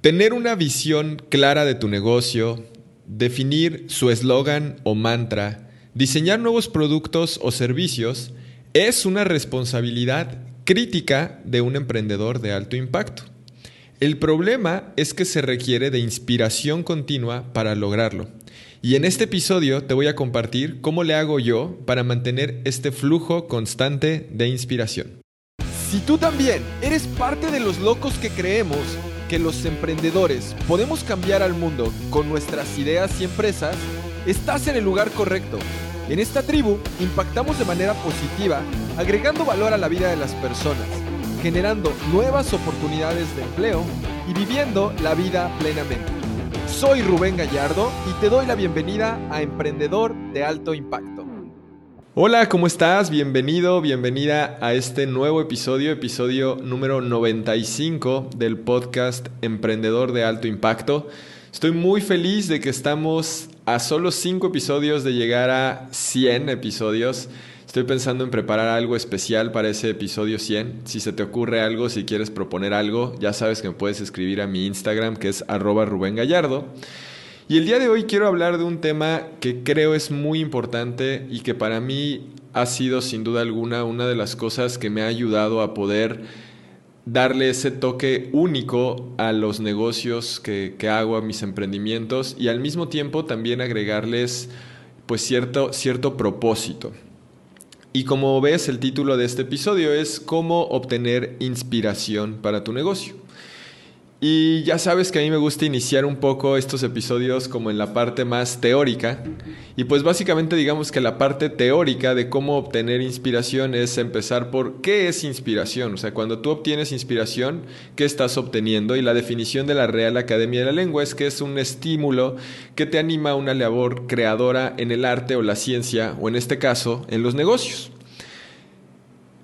Tener una visión clara de tu negocio, definir su eslogan o mantra, diseñar nuevos productos o servicios es una responsabilidad crítica de un emprendedor de alto impacto. El problema es que se requiere de inspiración continua para lograrlo. Y en este episodio te voy a compartir cómo le hago yo para mantener este flujo constante de inspiración. Si tú también eres parte de los locos que creemos que los emprendedores podemos cambiar al mundo con nuestras ideas y empresas, estás en el lugar correcto. En esta tribu impactamos de manera positiva, agregando valor a la vida de las personas, generando nuevas oportunidades de empleo y viviendo la vida plenamente. Soy Rubén Gallardo y te doy la bienvenida a Emprendedor de Alto Impacto. Hola, ¿cómo estás? Bienvenido, bienvenida a este nuevo episodio, episodio número 95 del podcast Emprendedor de Alto Impacto. Estoy muy feliz de que estamos a solo 5 episodios de llegar a 100 episodios. Estoy pensando en preparar algo especial para ese episodio 100. Si se te ocurre algo, si quieres proponer algo, ya sabes que me puedes escribir a mi Instagram que es arroba Rubén Gallardo. Y el día de hoy quiero hablar de un tema que creo es muy importante y que para mí ha sido sin duda alguna una de las cosas que me ha ayudado a poder darle ese toque único a los negocios que, hago, a mis emprendimientos y al mismo tiempo también agregarles pues cierto, cierto propósito. Y como ves, el título de este episodio es cómo obtener inspiración para tu negocio. Y ya sabes que a mí me gusta iniciar un poco estos episodios como en la parte más teórica. Y pues básicamente digamos que la parte teórica de cómo obtener inspiración es empezar por qué es inspiración. O sea, cuando tú obtienes inspiración, ¿qué estás obteniendo? Y la definición de la Real Academia de la Lengua es que es un estímulo que te anima a una labor creadora en el arte o la ciencia, o en este caso, en los negocios.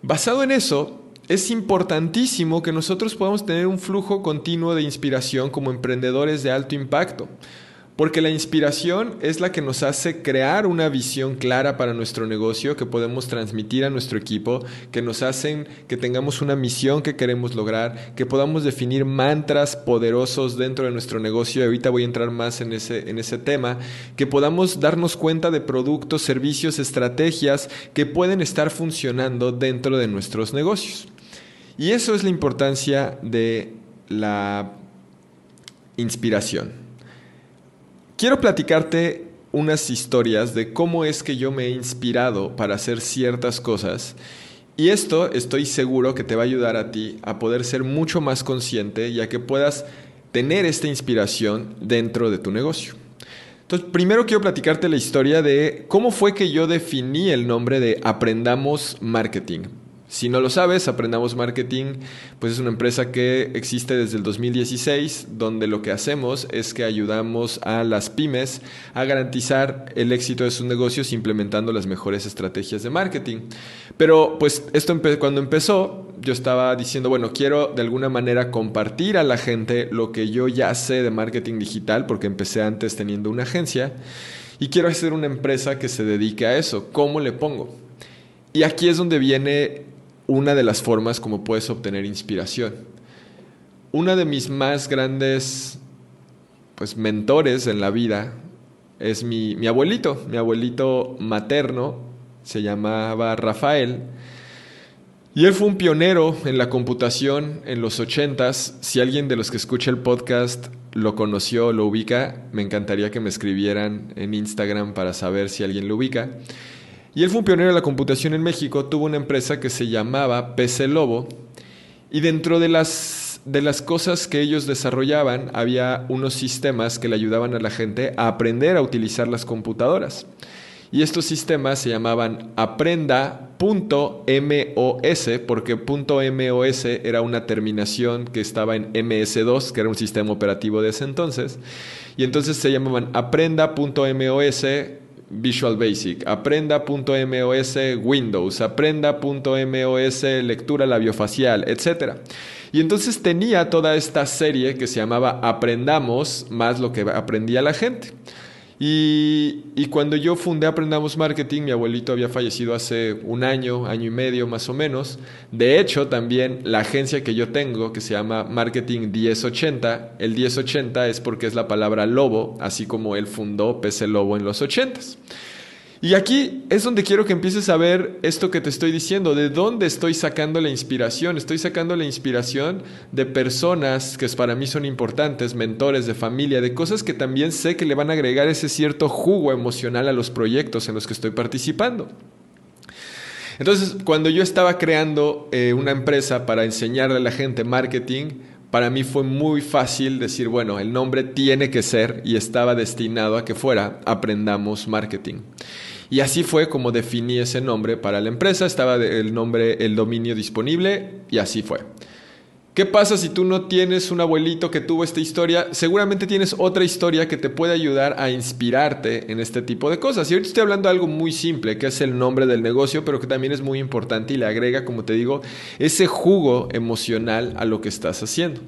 Basado en eso, es importantísimo que nosotros podamos tener un flujo continuo de inspiración como emprendedores de alto impacto, porque la inspiración es la que nos hace crear una visión clara para nuestro negocio que podemos transmitir a nuestro equipo, que nos hacen que tengamos una misión que queremos lograr, que podamos definir mantras poderosos dentro de nuestro negocio, y ahorita voy a entrar más en ese, en ese tema, que podamos darnos cuenta de productos, servicios, estrategias que pueden estar funcionando dentro de nuestros negocios. Y eso es la importancia de la inspiración. Quiero platicarte unas historias de cómo es que yo me he inspirado para hacer ciertas cosas. Y esto estoy seguro que te va a ayudar a ti a poder ser mucho más consciente y a que puedas tener esta inspiración dentro de tu negocio. Entonces, primero quiero platicarte la historia de cómo fue que yo definí el nombre de Aprendamos Marketing. Si no lo sabes, Aprendamos Marketing, pues es una empresa que existe desde el 2016, donde lo que hacemos es que ayudamos a las pymes a garantizar el éxito de sus negocios implementando las mejores estrategias de marketing. Pero pues esto cuando empezó, yo estaba diciendo, bueno, quiero de alguna manera compartir a la gente lo que yo ya sé de marketing digital, porque empecé antes teniendo una agencia, y quiero hacer una empresa que se dedique a eso. ¿Cómo le pongo? Y aquí es donde viene una de las formas como puedes obtener inspiración. Una de mis más grandes pues, mentores en la vida es mi, abuelito, mi abuelito materno, se llamaba Rafael, y él fue un pionero en la computación en los ochentas. Si alguien de los que escucha el podcast lo conoció, lo ubica, me encantaría que me escribieran en Instagram para saber si alguien lo ubica. Y él fue un pionero de la computación en México, tuvo una empresa que se llamaba PC Lobo y dentro de las, de las cosas que ellos desarrollaban había unos sistemas que le ayudaban a la gente a aprender a utilizar las computadoras. Y estos sistemas se llamaban aprenda.mos, porque .mos era una terminación que estaba en MS2, que era un sistema operativo de ese entonces. Y entonces se llamaban aprenda.mos Visual Basic, aprenda.mos Windows, aprenda.mos lectura labiofacial, etc. Y entonces tenía toda esta serie que se llamaba Aprendamos más lo que aprendía la gente. Y, cuando yo fundé Aprendamos Marketing, mi abuelito había fallecido hace un año, año y medio más o menos. De hecho, también la agencia que yo tengo, que se llama Marketing 1080, el 1080 es porque es la palabra lobo, así como él fundó PC Lobo en los 80s. Y aquí es donde quiero que empieces a ver esto que te estoy diciendo, de dónde estoy sacando la inspiración. Estoy sacando la inspiración de personas que para mí son importantes, mentores de familia, de cosas que también sé que le van a agregar ese cierto jugo emocional a los proyectos en los que estoy participando. Entonces, cuando yo estaba creando eh, una empresa para enseñarle a la gente marketing, para mí fue muy fácil decir, bueno, el nombre tiene que ser y estaba destinado a que fuera Aprendamos Marketing. Y así fue como definí ese nombre para la empresa, estaba el nombre, el dominio disponible y así fue. ¿Qué pasa si tú no tienes un abuelito que tuvo esta historia? Seguramente tienes otra historia que te puede ayudar a inspirarte en este tipo de cosas. Y ahorita estoy hablando de algo muy simple, que es el nombre del negocio, pero que también es muy importante y le agrega, como te digo, ese jugo emocional a lo que estás haciendo.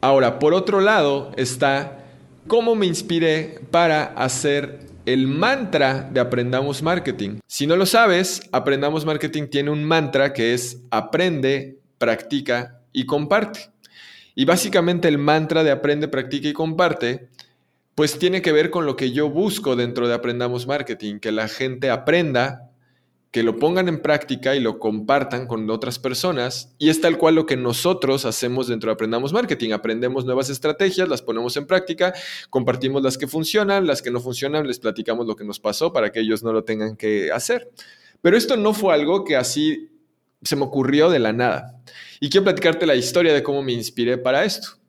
Ahora, por otro lado, está cómo me inspiré para hacer el mantra de Aprendamos Marketing. Si no lo sabes, Aprendamos Marketing tiene un mantra que es aprende, practica y comparte. Y básicamente el mantra de aprende, practica y comparte, pues tiene que ver con lo que yo busco dentro de Aprendamos Marketing, que la gente aprenda que lo pongan en práctica y lo compartan con otras personas. Y es tal cual lo que nosotros hacemos dentro de Aprendamos Marketing. Aprendemos nuevas estrategias, las ponemos en práctica, compartimos las que funcionan, las que no funcionan, les platicamos lo que nos pasó para que ellos no lo tengan que hacer. Pero esto no fue algo que así se me ocurrió de la nada. Y quiero platicarte la historia de cómo me inspiré para esto.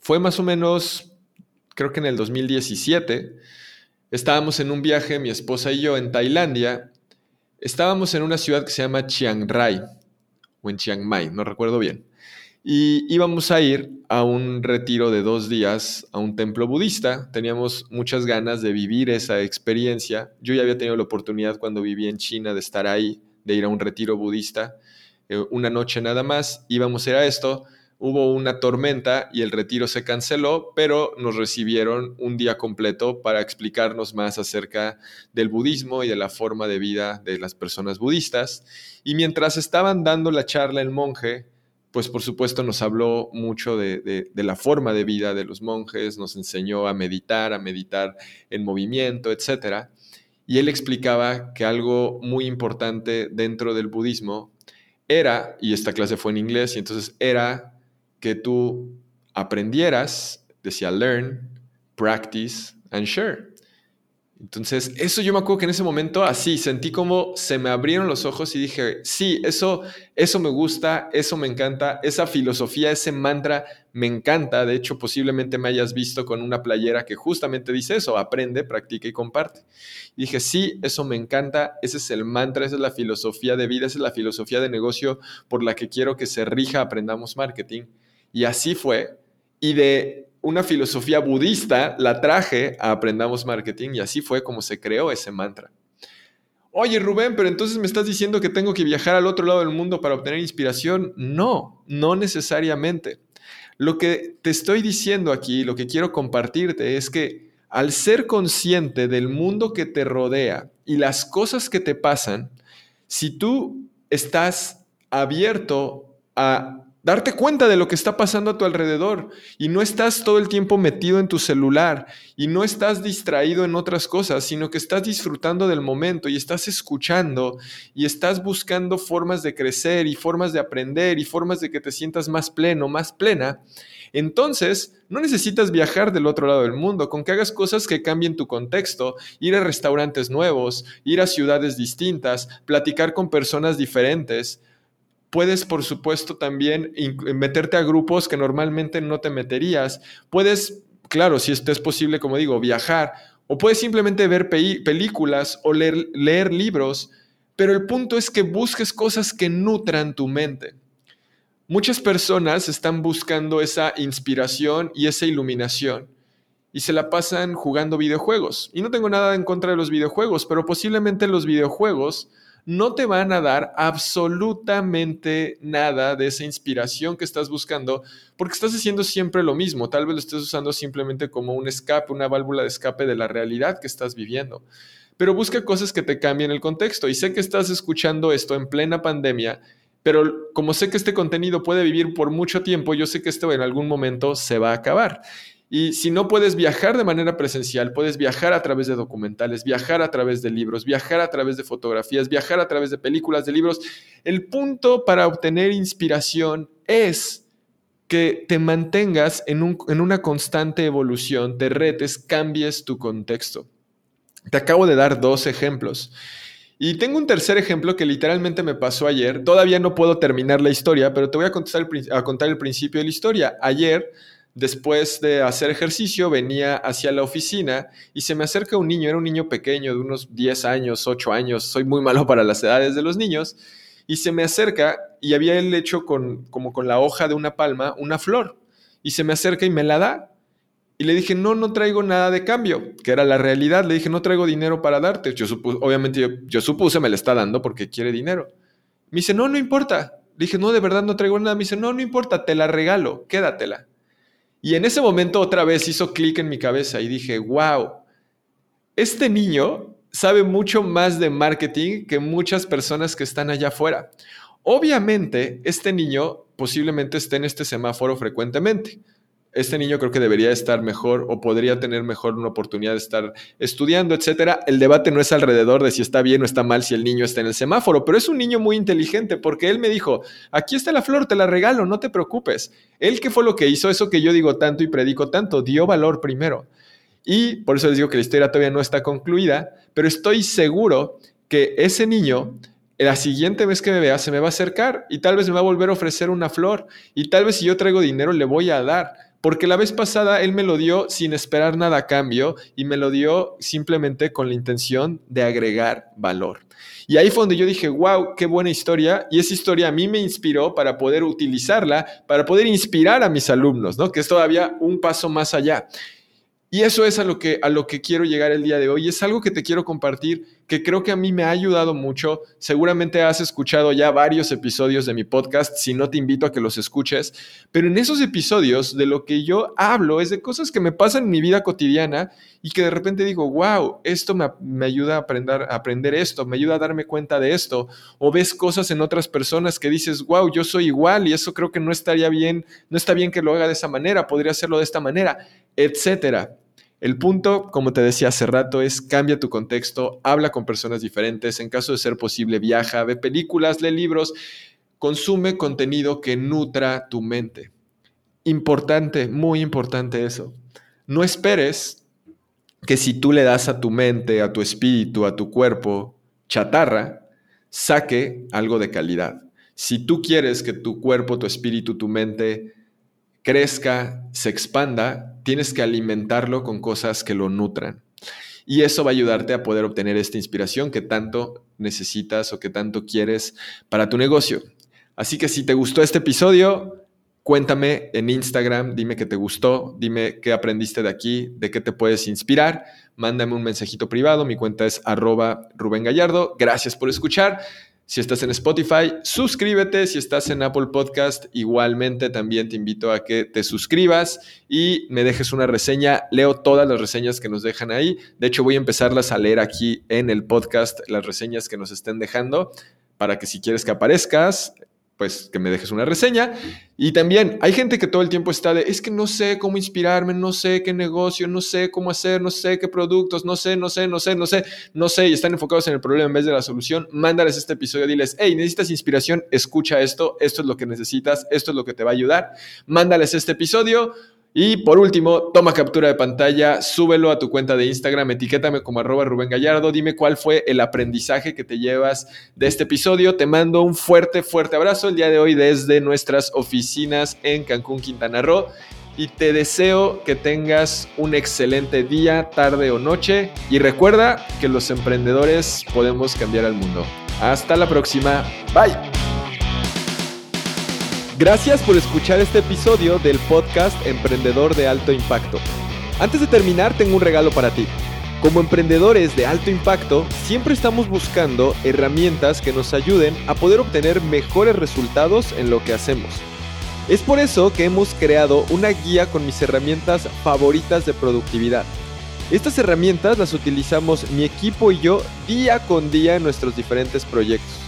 Fue más o menos, creo que en el 2017, estábamos en un viaje, mi esposa y yo, en Tailandia, Estábamos en una ciudad que se llama Chiang Rai, o en Chiang Mai, no recuerdo bien. Y íbamos a ir a un retiro de dos días a un templo budista. Teníamos muchas ganas de vivir esa experiencia. Yo ya había tenido la oportunidad cuando vivía en China de estar ahí, de ir a un retiro budista. Eh, una noche nada más íbamos a ir a esto hubo una tormenta y el retiro se canceló, pero nos recibieron un día completo para explicarnos más acerca del budismo y de la forma de vida de las personas budistas. Y mientras estaban dando la charla el monje, pues por supuesto nos habló mucho de, la forma de vida de los monjes, nos enseñó a meditar, a meditar en movimiento, etc. Y él explicaba que algo muy importante dentro del budismo era, y esta clase fue en inglés, y entonces era que tú aprendieras, decía learn, practice and share. Entonces, eso yo me acuerdo que en ese momento así sentí como se me abrieron los ojos y dije, sí, eso, eso me gusta, eso me encanta, esa filosofía, ese mantra me encanta. De hecho, posiblemente me hayas visto con una playera que justamente dice eso, aprende, practica y comparte. Y dije, sí, eso me encanta, ese es el mantra, esa es la filosofía de vida, esa es la filosofía de negocio por la que quiero que se rija Aprendamos Marketing. Y así fue. Y de una filosofía budista la traje a Aprendamos Marketing y así fue como se creó ese mantra. Oye Rubén, pero entonces me estás diciendo que tengo que viajar al otro lado del mundo para obtener inspiración. No, no necesariamente. Lo que te estoy diciendo aquí, lo que quiero compartirte es que al ser consciente del mundo que te rodea y las cosas que te pasan, si tú estás abierto a darte cuenta de lo que está pasando a tu alrededor y no estás todo el tiempo metido en tu celular y no estás distraído en otras cosas, sino que estás disfrutando del momento y estás escuchando y estás buscando formas de crecer y formas de aprender y formas de que te sientas más pleno, más plena. Entonces, no necesitas viajar del otro lado del mundo, con que hagas cosas que cambien tu contexto, ir a restaurantes nuevos, ir a ciudades distintas, platicar con personas diferentes, Puedes, por supuesto, también meterte a grupos que normalmente no te meterías. Puedes, claro, si esto es posible, como digo, viajar. O puedes simplemente ver películas o leer, leer libros. Pero el punto es que busques cosas que nutran tu mente. Muchas personas están buscando esa inspiración y esa iluminación y se la pasan jugando videojuegos. Y no tengo nada en contra de los videojuegos, pero posiblemente los videojuegos no te van a dar absolutamente nada de esa inspiración que estás buscando porque estás haciendo siempre lo mismo. Tal vez lo estés usando simplemente como un escape, una válvula de escape de la realidad que estás viviendo. Pero busca cosas que te cambien el contexto. Y sé que estás escuchando esto en plena pandemia pero como sé que este contenido puede vivir por mucho tiempo, yo sé que esto en algún momento se va a acabar. Y si no puedes viajar de manera presencial, puedes viajar a través de documentales, viajar a través de libros, viajar a través de fotografías, viajar a través de películas, de libros. El punto para obtener inspiración es que te mantengas en, en una constante evolución, te retes, cambies tu contexto. Te acabo de dar dos ejemplos. Y tengo un tercer ejemplo que literalmente me pasó ayer. Todavía no puedo terminar la historia, pero te voy a, a contar el principio de la historia. Ayer, después de hacer ejercicio, venía hacia la oficina y se me acerca un niño. Era un niño pequeño de unos 10 años, 8 años. Soy muy malo para las edades de los niños. Y se me acerca y había él hecho con, como con la hoja de una palma una flor. Y se me acerca y me la da. Y le dije, no, no traigo nada de cambio, que era la realidad. Le dije, no traigo dinero para darte. Yo obviamente yo, supuse, me le está dando porque quiere dinero. Me dice, no, no importa. Le dije, no, de verdad no traigo nada. Me dice, no, no importa, te la regalo, quédatela. Y en ese momento otra vez hizo clic en mi cabeza y dije, wow, este niño sabe mucho más de marketing que muchas personas que están allá afuera. Obviamente, este niño posiblemente esté en este semáforo frecuentemente este niño creo que debería estar mejor o podría tener mejor una oportunidad de estar estudiando, etcétera. El debate no es alrededor de si está bien o está mal si el niño está en el semáforo, pero es un niño muy inteligente porque él me dijo, aquí está la flor, te la regalo, no te preocupes. Él qué fue lo que hizo eso que yo digo tanto y predico tanto, dio valor primero. Y por eso les digo que la historia todavía no está concluida, pero estoy seguro que ese niño la siguiente vez que me vea se me va a acercar y tal vez me va a volver a ofrecer una flor y tal vez si yo traigo dinero le voy a dar porque la vez pasada él me lo dio sin esperar nada a cambio y me lo dio simplemente con la intención de agregar valor. Y ahí fue donde yo dije, wow, qué buena historia. Y esa historia a mí me inspiró para poder utilizarla, para poder inspirar a mis alumnos, ¿no? Que es todavía un paso más allá. Y eso es a lo, que, a lo que quiero llegar el día de hoy. Es algo que te quiero compartir, que creo que a mí me ha ayudado mucho. Seguramente has escuchado ya varios episodios de mi podcast, si no te invito a que los escuches. Pero en esos episodios de lo que yo hablo es de cosas que me pasan en mi vida cotidiana y que de repente digo, wow, esto me, me ayuda a aprender, a aprender esto, me ayuda a darme cuenta de esto. O ves cosas en otras personas que dices, wow, yo soy igual y eso creo que no estaría bien, no está bien que lo haga de esa manera, podría hacerlo de esta manera etcétera. El punto, como te decía hace rato, es cambia tu contexto, habla con personas diferentes, en caso de ser posible, viaja, ve películas, lee libros, consume contenido que nutra tu mente. Importante, muy importante eso. No esperes que si tú le das a tu mente, a tu espíritu, a tu cuerpo chatarra, saque algo de calidad. Si tú quieres que tu cuerpo, tu espíritu, tu mente crezca, se expanda, tienes que alimentarlo con cosas que lo nutran. Y eso va a ayudarte a poder obtener esta inspiración que tanto necesitas o que tanto quieres para tu negocio. Así que si te gustó este episodio, cuéntame en Instagram, dime que te gustó, dime qué aprendiste de aquí, de qué te puedes inspirar. Mándame un mensajito privado, mi cuenta es arroba Rubén Gallardo. Gracias por escuchar. Si estás en Spotify, suscríbete. Si estás en Apple Podcast, igualmente también te invito a que te suscribas y me dejes una reseña. Leo todas las reseñas que nos dejan ahí. De hecho, voy a empezarlas a leer aquí en el podcast, las reseñas que nos estén dejando, para que si quieres que aparezcas, pues que me dejes una reseña. Y también hay gente que todo el tiempo está de, es que no sé cómo inspirarme, no sé qué negocio, no sé cómo hacer, no sé qué productos, no sé, no sé, no sé, no sé, no sé, y están enfocados en el problema en vez de la solución. Mándales este episodio, diles, hey, necesitas inspiración, escucha esto, esto es lo que necesitas, esto es lo que te va a ayudar. Mándales este episodio. Y por último, toma captura de pantalla, súbelo a tu cuenta de Instagram, etiquétame como Rubén Gallardo, dime cuál fue el aprendizaje que te llevas de este episodio. Te mando un fuerte, fuerte abrazo el día de hoy desde nuestras oficinas en Cancún, Quintana Roo. Y te deseo que tengas un excelente día, tarde o noche. Y recuerda que los emprendedores podemos cambiar al mundo. Hasta la próxima. Bye. Gracias por escuchar este episodio del podcast Emprendedor de Alto Impacto. Antes de terminar, tengo un regalo para ti. Como emprendedores de alto impacto, siempre estamos buscando herramientas que nos ayuden a poder obtener mejores resultados en lo que hacemos. Es por eso que hemos creado una guía con mis herramientas favoritas de productividad. Estas herramientas las utilizamos mi equipo y yo día con día en nuestros diferentes proyectos.